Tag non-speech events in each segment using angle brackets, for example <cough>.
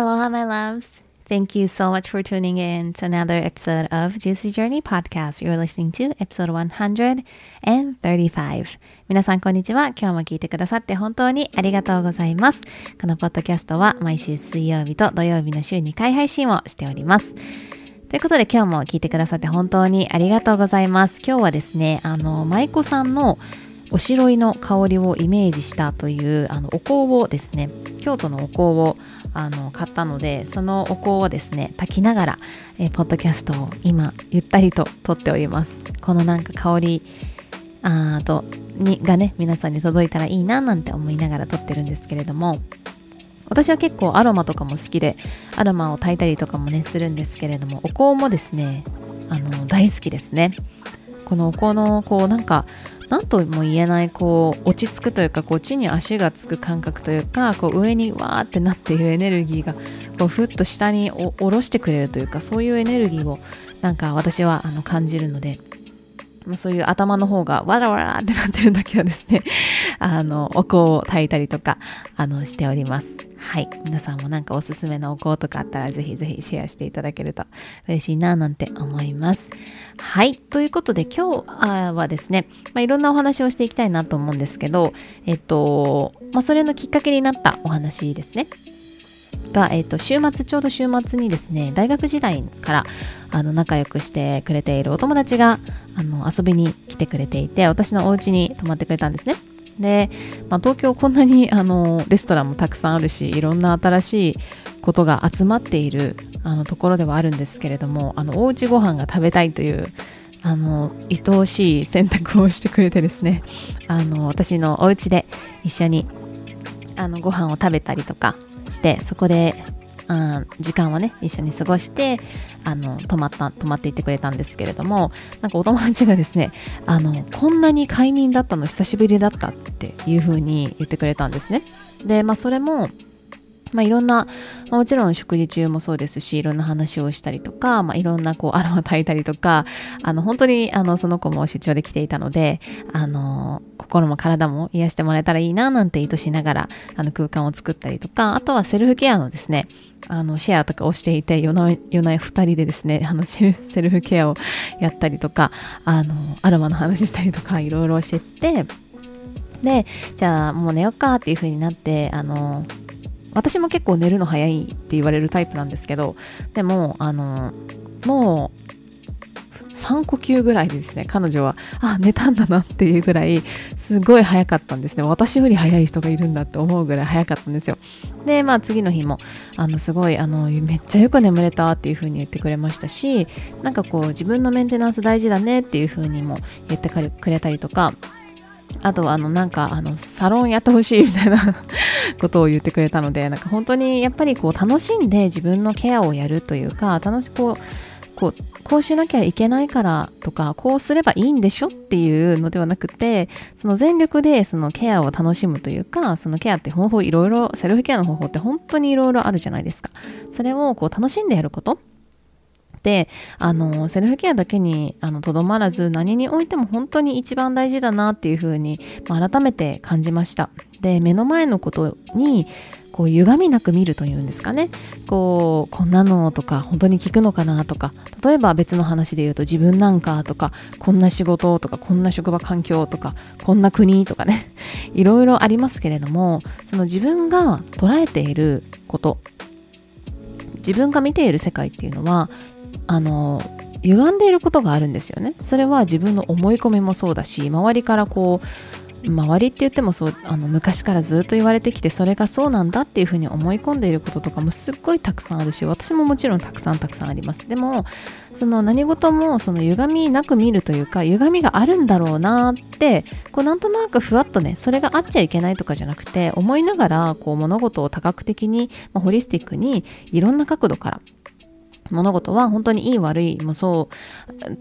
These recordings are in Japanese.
Aloha, my loves. Thank you so much for tuning in to another episode of Juicy Journey Podcast. You're listening to episode 135. 皆さん、こんにちは。今日も聞いてくださって本当にありがとうございます。このポッドキャストは毎週水曜日と土曜日の週2回配信をしております。ということで今日も聞いてくださって本当にありがとうございます。今日はですね、あの、舞妓さんのおしろいの香りをイメージしたというあのお香をですね京都のお香をあの買ったのでそのお香をですね炊きながら、えポッドキャストを今ゆったりと撮っております。このなんか香りあとにがね皆さんに届いたらいいななんて思いながら撮ってるんですけれども私は結構アロマとかも好きでアロマを炊いたりとかもねするんですけれどもお香もですねあの大好きですね。このお香のこうなんか何とも言えないこう落ち着くというかこう地に足がつく感覚というかこう上にわーってなっているエネルギーがこうふっと下に下ろしてくれるというかそういうエネルギーをなんか私はあの感じるのでまそういう頭の方がわらわらってなってる時はですねあのお香を炊いたりとかあのしております。はい。皆さんもなんかおすすめのお香とかあったらぜひぜひシェアしていただけると嬉しいななんて思います。はい。ということで今日はですね、まあ、いろんなお話をしていきたいなと思うんですけどえっと、まあ、それのきっかけになったお話ですね。が、えっと、週末ちょうど週末にですね大学時代からあの仲良くしてくれているお友達があの遊びに来てくれていて私のお家に泊まってくれたんですね。で、まあ、東京こんなにあのレストランもたくさんあるしいろんな新しいことが集まっているあのところではあるんですけれどもあのおうちご飯が食べたいというあの愛おしい選択をしてくれてですねあの私のお家で一緒にあのご飯を食べたりとかしてそこであ時間をね一緒に過ごしてあの泊まった泊まっていってくれたんですけれどもなんかお友達がですねあのこんなに快眠だったの久しぶりだったってていう風に言ってくれたんですね。でまあそれもまあ、いろんな、まあもちろん食事中もそうですしいろんな話をしたりとか、まあ、いろんなこう <laughs> アロマ炊いたりとかあの本当にあのその子も出張で来ていたのであの心も体も癒してもらえたらいいななんて意図しながらあの空間を作ったりとかあとはセルフケアのですねあのシェアとかをしていて夜な夜な2人でですねあのセル <laughs> セルフケアをやったりとかあのアロマの話したりとかいろいろしてってでじゃあもう寝よっかっていう風になってあの私も結構寝るの早いって言われるタイプなんですけどでもあのもう3呼吸ぐらいでですね彼女はあ寝たんだなっていうぐらいすごい早かったんですね。私より早い人がいるんだって思うぐらい早かったんですよ。でまあ次の日もあのすごいあのめっちゃよく眠れたっていう風に言ってくれましたしなんかこう自分のメンテナンス大事だねっていう風にも言ってくれたりとかあとあのなんかあのサロンやってほしいみたいなことを言ってくれたのでなんか本当にやっぱりこう楽しんで自分のケアをやるというか楽しこうこうこうしなきゃいけないからとかこうすればいいんでしょっていうのではなくてその全力でそのケアを楽しむというかそのケアって方法いろいろセルフケアの方法って本当にいろいろあるじゃないですか。それをこう楽しんでやること。であのセルフケアだけにとどまらず何においても本当に一番大事だなっていうふうに、まあ、改めて感じました。で目の前のことにこう歪みなく見るというんですかね。こうこんなのとか本当に聞くのかなとか例えば別の話で言うと自分なんかとかこんな仕事とかこんな職場環境とかこんな国とかね。<laughs> いろいろありますけれどもその自分が捉えていること自分が見ている世界っていうのはあの歪んでいることがあるんですよね。それは自分の思い込みもそうだし周りからこう周りって言ってもそうあの昔からずっと言われてきてそれがそうなんだっていうふうに思い込んでいることとかもすっごいたくさんあるし私ももちろんたくさんたくさんあります。でもその何事もその歪みなく見るというか歪みがあるんだろうなってこうなんとなくふわっとねそれがあっちゃいけないとかじゃなくて思いながらこう物事を多角的に、まあ、ホリスティックにいろんな角度から物事は本当にいい悪いもそ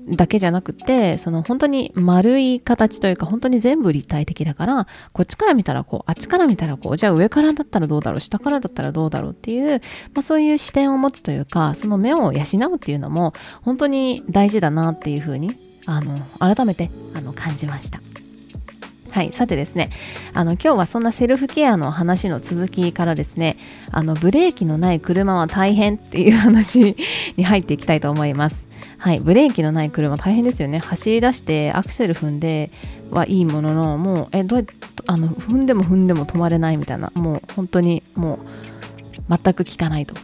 うだけじゃなくてその本当に丸い形というか本当に全部立体的だからこっちから見たらこうあっちから見たらこうじゃあ上からだったらどうだろう下からだったらどうだろうっていう、まあ、そういう視点を持つというかその目を養うっていうのも本当に大事だなっていうふうにあの改めてあの感じました。はい、さてですねあの今日はそんなセルフケアの話の続きからですねあのブレーキのない車は大変っていう話に入っていきたいと思います。はい、ブレーキのない車大変ですよね。走り出してアクセル踏んではいいもののもうえどうやってあの踏んでも踏んでも止まれないみたいな。もう本当にもう全く効かないと。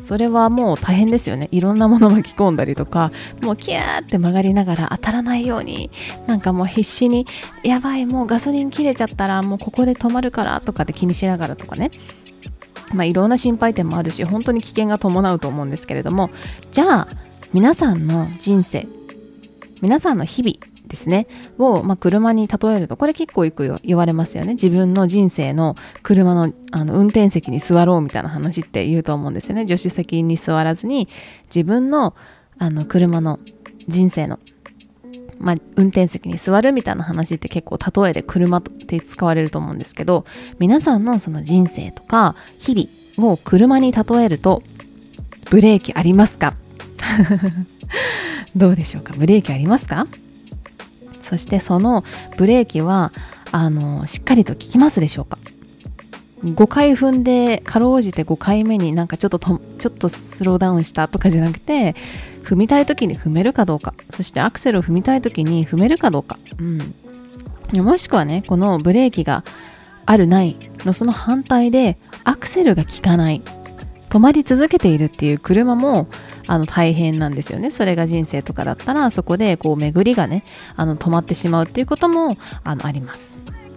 それはもう大変ですよね。いろんなもの巻き込んだりとかもうキャーって曲がりながら当たらないようになんかもう必死にやばいもうガソリン切れちゃったらもうここで止まるからとかって気にしながらとかね。まあいろんな心配点もあるし本当に危険が伴うと思うんですけれどもじゃあ皆さんの人生皆さんの日々ですねを、まあ、車に例えるとこれ結構よく言われますよね。自分の人生の車のあの運転席に座ろうみたいな話って言うと思うんですよね。助手席に座らずに自分のあの車の人生のまあ、運転席に座るみたいな話って結構例えで車って使われると思うんですけど皆さんのその人生とか日々を車に例えるとブレーキありますか？<laughs> どうでしょうか？ブレーキありますか？そしてそのブレーキはあのしっかりと効きますでしょうか？5回踏んでかろうじて5回目になんかちょっととちょっとスローダウンしたとかじゃなくて踏みたい時に踏めるかどうか。そしてアクセルを踏みたい時に踏めるかどうか、うん、もしくはねこのブレーキがあるないのその反対でアクセルが効かない。止まり続けているっていう車もあの大変なんですよね。それが人生とかだったらそこでこう巡りがねあの止まってしまうっていうこともあのあります。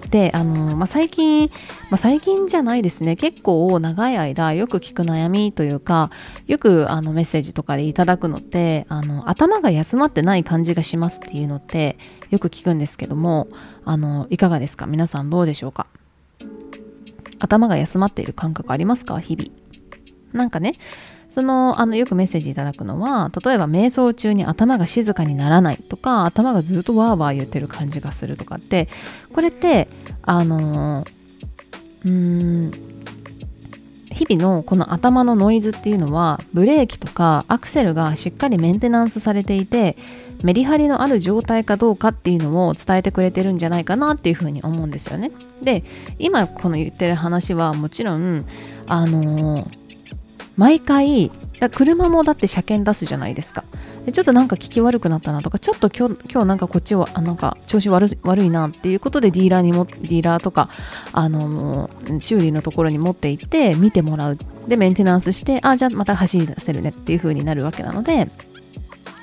であの、まあ、最近、まあ、最近じゃないですね。結構長い間よく聞く悩みというかよくあのメッセージとかでいただくのってあの頭が休まってない感じがしますっていうのってよく聞くんですけどもあのいかがですか？皆さんどうでしょうか？頭が休まっている感覚ありますか？日々。なんかねそのあのよくメッセージいただくのは例えば瞑想中に頭が静かにならないとか頭がずっとワーワー言ってる感じがするとかってこれってあのうん日々のこの頭のノイズっていうのはブレーキとかアクセルがしっかりメンテナンスされていてメリハリのある状態かどうかっていうのを伝えてくれてるんじゃないかなっていうふうに思うんですよね。で今この言ってる話はもちろんあのー毎回車もだって車検出すじゃないですか。でちょっとなんか聞き悪くなったなとかちょっと今日今日なんかこっちはあなんか調子悪悪いなっていうことでディーラーにもディーラーとかあの修理のところに持って行って見てもらう。でメンテナンスしてあじゃあまた走り出せるねっていう風になるわけなので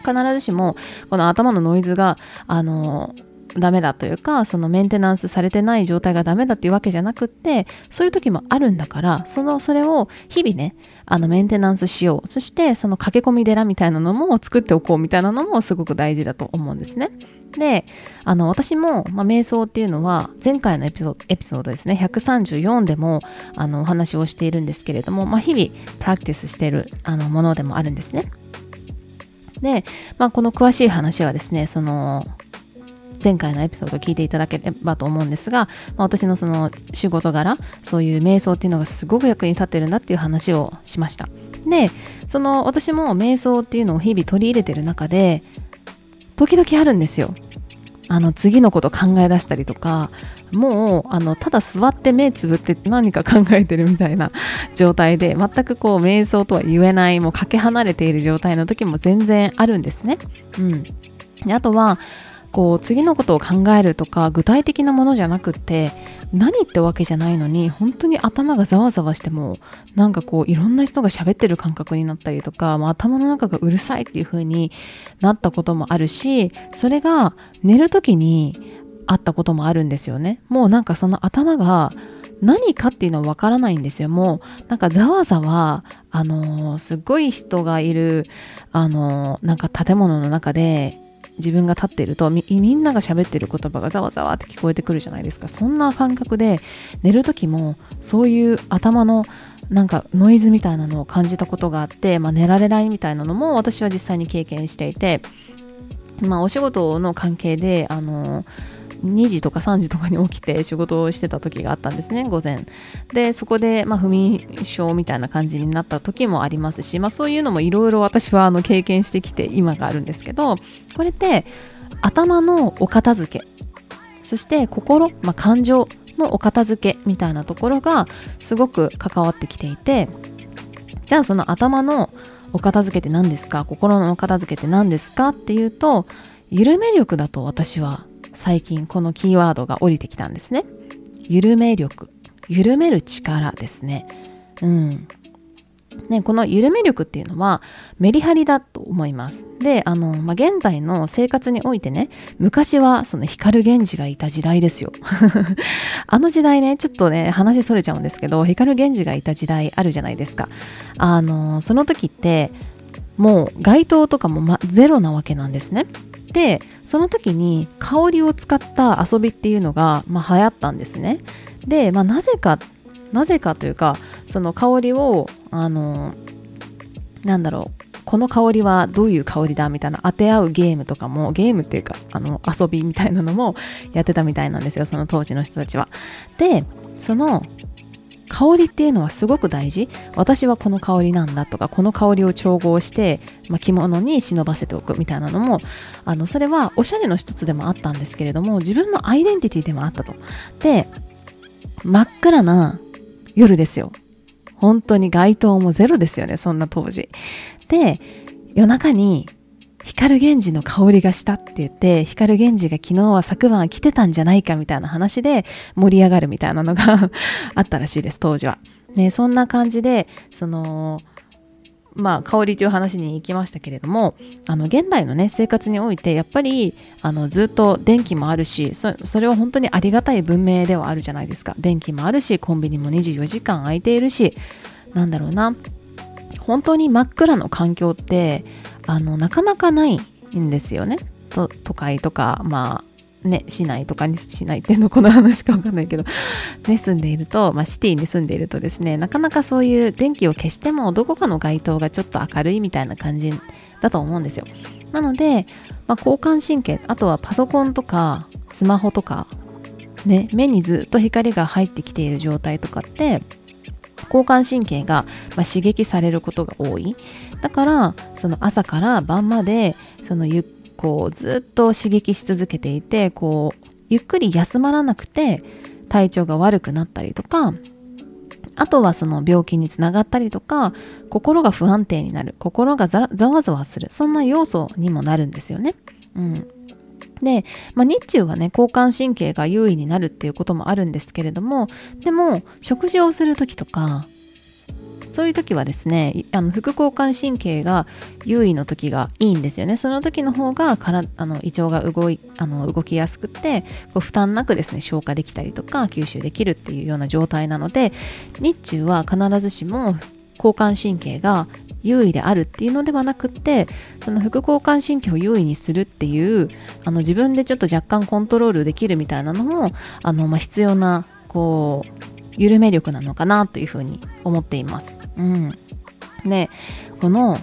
必ずしもこの頭のノイズがあのダメだというかそのメンテナンスされてない状態がダメだっていうわけじゃなくってそういう時もあるんだからそのそれを日々ねあのメンテナンスしよう。そしてその駆け込み寺みたいなのも作っておこうみたいなのもすごく大事だと思うんですね。であの私も、まあ、瞑想っていうのは前回のエピソードですね。134でもあのお話をしているんですけれども、まあ、日々プラクティスしているあのものでもあるんですね。で、まあ、この詳しい話はですねその前回のエピソードを聞いていただければと思うんですが、まあ、私のその仕事柄そういう瞑想っていうのがすごく役に立ってるんだっていう話をしました。でその私も瞑想っていうのを日々取り入れてる中で時々あるんですよ。あの次のこと考え出したりとかもうあのただ座って目つぶって何か考えてるみたいな <laughs> 状態で全くこう瞑想とは言えないもうかけ離れている状態の時も全然あるんですね。うん、であとはこう次のことを考えるとか具体的なものじゃなくって何ってわけじゃないのに本当に頭がざわざわしてもなんかこういろんな人が喋ってる感覚になったりとか、まあ、頭の中がうるさいっていう風になったこともあるしそれが寝る時にあったこともあるんですよね。もうなんかその頭が何かっていうのはわからないんですよ。もうなんかざわざわあのー、すっごい人がいるあのー、なんか建物の中で自分が立っているとみんなが喋っている言葉がざわざわって聞こえてくるじゃないですか。そんな感覚で寝る時もそういう頭のなんかノイズみたいなのを感じたことがあって、まあ、寝られないみたいなのも私は実際に経験していて、まあ、お仕事の関係であの2時とか3時とかに起きて仕事をしてた時があったんですね午前。でそこで、まあ、不眠症みたいな感じになった時もありますし、まあ、そういうのもいろいろ私はあの経験してきて今があるんですけどこれって頭のお片付けそして心、まあ、感情のお片付けみたいなところがすごく関わってきていてじゃあその頭のお片付けって何ですか？心のお片付けって何ですか？っていうと緩め力だと私は最近このキーワードが降りてきたんですね。緩め力。緩める力ですね。うん。ね、この緩め力っていうのはメリハリだと思います。で、あの、まあ、現代の生活においてね、昔はその光源氏がいた時代ですよ。<laughs> あの時代ね、ちょっとね、話それちゃうんですけど、光源氏がいた時代あるじゃないですか。あの、その時って、もう街灯とかも、ま、ゼロなわけなんですね。でその時に香りを使った遊びっていうのが、まあ、流行ったんですね。で、まあ、なぜかなぜかというかその香りをあのなんだろうこの香りはどういう香りだみたいな当て合うゲームとかもゲームっていうかあの遊びみたいなのもやってたみたいなんですよその当時の人たちは。でその香りっていうのはすごく大事。私はこの香りなんだとかこの香りを調合して、まあ、着物に忍ばせておくみたいなのもあのそれはおしゃれの一つでもあったんですけれども自分のアイデンティティでもあったと。で真っ暗な夜ですよ。本当に街灯もゼロですよねそんな当時。で夜中に光源氏の香りがしたって言って、光源氏が昨日は昨晩来てたんじゃないかみたいな話で盛り上がるみたいなのが <laughs> あったらしいです、当時は。ね、そんな感じで、その、まあ、香りという話に行きましたけれども、あの、現代のね、生活において、やっぱり、あの、ずっと電気もあるし、そそれは本当にありがたい文明ではあるじゃないですか。電気もあるし、コンビニも24時間空いているし、なんだろうな。本当に真っ暗の環境って、あのなかなかないんですよね。都会とかまあね市内とかにしないっていうのこの話か分かんないけど <laughs> ね住んでいると、まあ、シティに住んでいるとですねなかなかそういう電気を消してもどこかの街灯がちょっと明るいみたいな感じだと思うんですよ。なので、まあ、交感神経あとはパソコンとかスマホとかね目にずっと光が入ってきている状態とかって交感神経が、ま、刺激されることが多いだからその朝から晩までそのゆこうずっと刺激し続けていてこうゆっくり休まらなくて体調が悪くなったりとかあとはその病気につながったりとか心が不安定になる心がざわざわするそんな要素にもなるんですよね。うん、で、まあ、日中はね交感神経が優位になるっていうこともあるんですけれどもでも食事をする時とかそういう時はですねあの副交感神経が優位の時がいいんですよね。その時の方がからあの胃腸が動いあの動きやすくてこう負担なくですね消化できたりとか吸収できるっていうような状態なので日中は必ずしも交感神経が優位であるっていうのではなくってその副交感神経を優位にするっていうあの自分でちょっと若干コントロールできるみたいなのもあの、まあ、必要なこう緩め力なのかなというふうに思っています。うん、でこの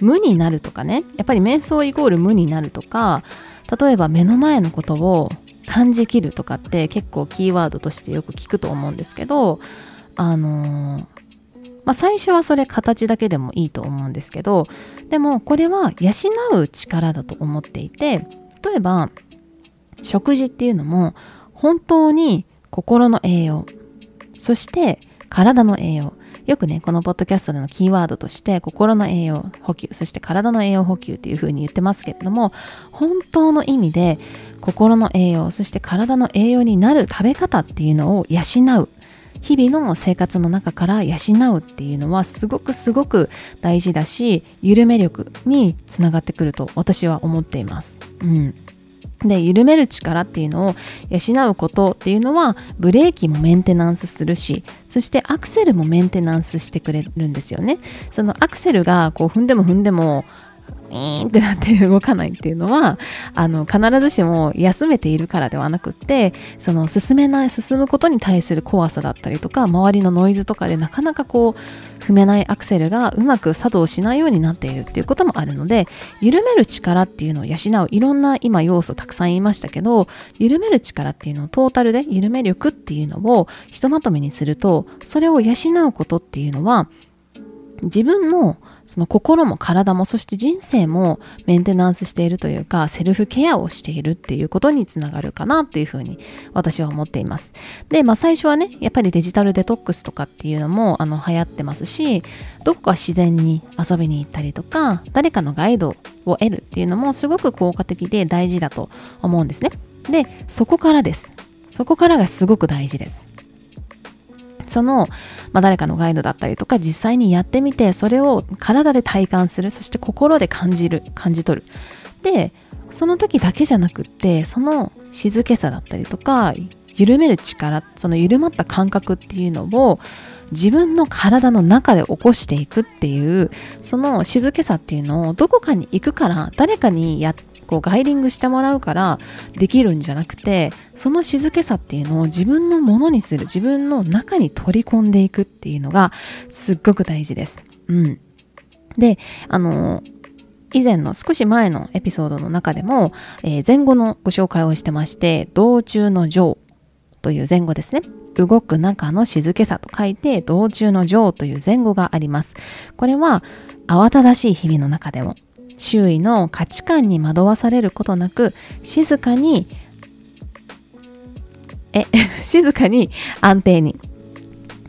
無になるとかねやっぱり瞑想イコール無になるとか例えば目の前のことを感じきるとかって結構キーワードとしてよく聞くと思うんですけどあのー、まあ、最初はそれ形だけでもいいと思うんですけどでもこれは養う力だと思っていて例えば食事っていうのも本当に心の栄養そして体の栄養よくね、このポッドキャストでのキーワードとして、心の栄養補給、そして体の栄養補給っていう風に言ってますけれども、本当の意味で心の栄養、そして体の栄養になる食べ方っていうのを養う。日々の生活の中から養うっていうのはすごくすごく大事だし緩め力につながってくると私は思っています。うん、で緩める力っていうのを養うことっていうのはブレーキもメンテナンスするしそしてアクセルもメンテナンスしてくれるんですよねそのアクセルがこう踏んでも踏んでもイーンってなって動かないっていうのはあの必ずしも休めているからではなくってその進めない進むことに対する怖さだったりとか周りのノイズとかでなかなかこう踏めないアクセルがうまく作動しないようになっているっていうこともあるので緩める力っていうのを養ういろんな今要素たくさん言いましたけど緩める力っていうのをトータルで緩め力っていうのをひとまとめにするとそれを養うことっていうのは自分のその心も体もそして人生もメンテナンスしているというかセルフケアをしているっていうことにつながるかなっていうふうに私は思っています。でまあ最初はねやっぱりデジタルデトックスとかっていうのもあの流行ってますしどこか自然に遊びに行ったりとか誰かのガイドを得るっていうのもすごく効果的で大事だと思うんですね。でそこからです。そこからがすごく大事です。その、まあ、誰かのガイドだったりとか実際にやってみてそれを体で体感するそして心で感じる感じ取る。でその時だけじゃなくってその静けさだったりとか緩める力その緩まった感覚っていうのを自分の体の中で起こしていくっていうその静けさっていうのをどこかに行くから誰かにやってこうガイディングしてもらうからできるんじゃなくてその静けさっていうのを自分のものにする自分の中に取り込んでいくっていうのがすっごく大事です。うん、であの以前の少し前のエピソードの中でも、えー、前後のご紹介をしてまして道中の情という前後ですね。動く中の静けさと書いて道中の情という前後があります。これは慌ただしい日々の中でも周囲の価値観に惑わされることなく静かにえ <laughs> 静かに安定に。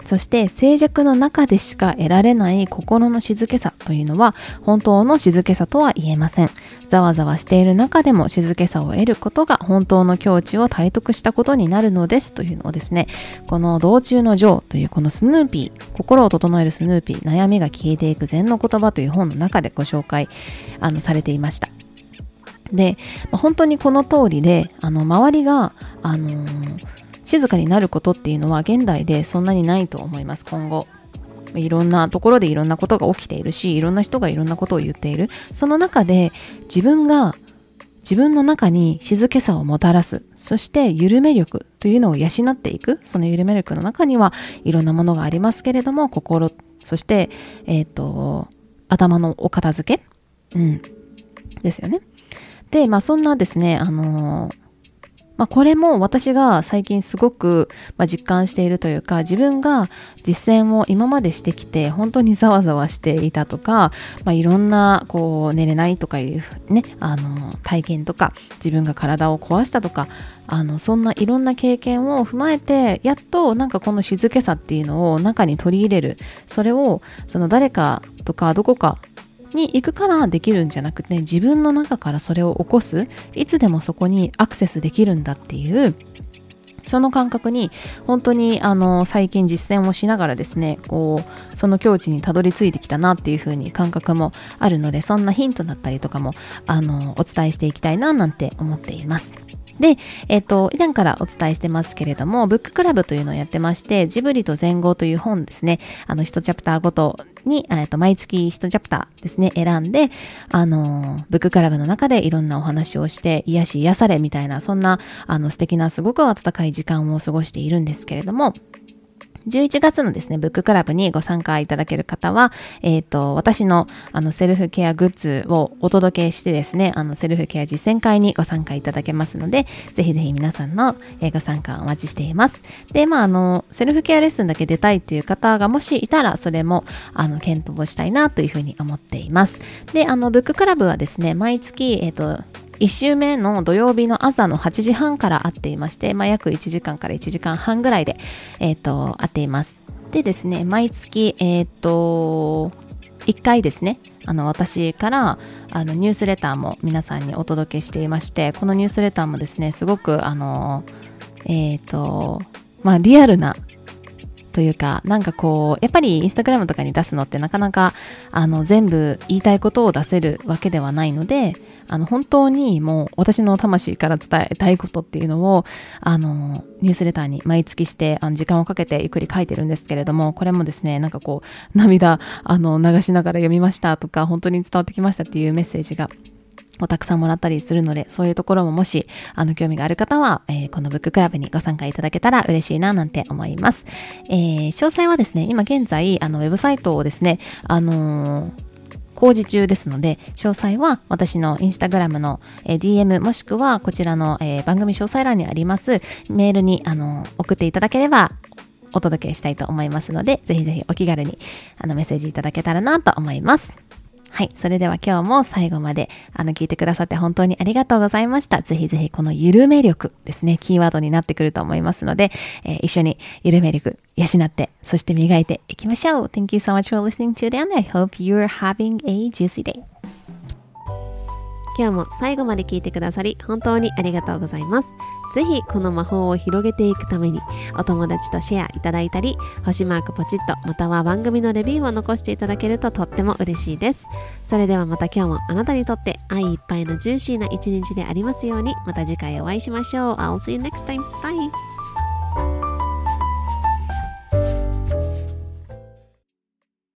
そして静寂の中でしか得られない心の静けさというのは本当の静けさとは言えません。ざわざわしている中でも静けさを得ることが本当の境地を体得したことになるのですというのをですね、この道中のジョーというこのスヌーピー、心を整えるスヌーピー、悩みが消えていく禅の言葉という本の中でご紹介あのされていました。で、本当にこの通りで、あの周りが、あのー静かになることっていうのは現代でそんなにないと思います今後。いろんなところでいろんなことが起きているしいろんな人がいろんなことを言っている。その中で自分が自分の中に静けさをもたらす。そして緩め力というのを養っていく。その緩め力の中にはいろんなものがありますけれども心そしてえっ、ー、と頭のお片付け。うん。ですよね。でまあそんなですねあのーまあ、これも私が最近すごく、実感しているというか自分が実践を今までしてきて本当にざわざわしていたとか、まあ、いろんなこう寝れないとかいうねあの体験とか自分が体を壊したとかあのそんないろんな経験を踏まえてやっとなんかこの静けさっていうのを中に取り入れる。それをその誰かとかどこかに行くからできるんじゃなくて、自分の中からそれを起こすいつでもそこにアクセスできるんだっていうその感覚に本当にあの最近実践をしながらですねこうその境地にたどり着いてきたなっていう風に感覚もあるのでそんなヒントだったりとかもあのお伝えしていきたいななんて思っています。で、えっ、ー、と、以前からお伝えしてますけれども、ブッククラブというのをやってまして、ジブリと前後という本ですね、あの、1チャプターごとに、え、ー、と、毎月1チャプターですね、選んで、あの、ブッククラブの中でいろんなお話をして、癒し癒されみたいな、そんな、あの、素敵な、すごく温かい時間を過ごしているんですけれども、11月のですね、ブッククラブにご参加いただける方は、えっ、ー、と、私のあのセルフケアグッズをお届けしてですね、あのセルフケア実践会にご参加いただけますので、ぜひぜひ皆さんのご参加お待ちしています。で、まあ、あの、セルフケアレッスンだけ出たいっていう方がもしいたら、それも、あの、検討したいなというふうに思っています。で、あの、ブッククラブはですね、毎月、えっ、ー、と、1週目の土曜日の朝の8時半から会っていまして、まあ、約1時間から1時間半ぐらいで、え、ー、と、会っています。でですね毎月えっ、と1回ですねあの私からあのニュースレターも皆さんにお届けしていましてこのニュースレターもですねすごくあのえっ、とまあリアルなというか、なんかこう、やっぱりインスタグラムとかに出すのってなかなか、あの、全部言いたいことを出せるわけではないので、あの、本当にもう私の魂から伝えたいことっていうのを、あの、ニュースレターに毎月して、あの、時間をかけてゆっくり書いてるんですけれども、これもですね、なんかこう、涙、あの、流しながら読みましたとか、本当に伝わってきましたっていうメッセージがをたくさんもらったりするので、そういうところももし、あの、興味がある方は、えー、このブッククラブにご参加いただけたら嬉しいな、なんて思います。えー、詳細はですね、今現在、あの、ウェブサイトをですね、あのー工事中ですので、詳細は私のインスタグラムの、DM もしくはこちらの、番組詳細欄にありますメールにあの送っていただければお届けしたいと思いますので、ぜひぜひお気軽にあのメッセージいただけたらなと思います。はい。それでは今日も最後まであの聞いてくださって本当にありがとうございました。ぜひぜひこの緩め力ですね、キーワードになってくると思いますので、えー、一緒に緩め力養って、そして磨いていきましょう。Thank you so much for listening today and I hope you're having a juicy day. 今日も最後まで聞いてくださり本当にありがとうございます。ぜひこの魔法を広げていくためにお友達とシェアいただいたり星マークポチッとまたは番組のレビューを残していただけるととっても嬉しいですそれではまた今日もあなたにとって愛いっぱいのジューシーな一日でありますようにまた次回お会いしましょう I'll see you next time. Bye!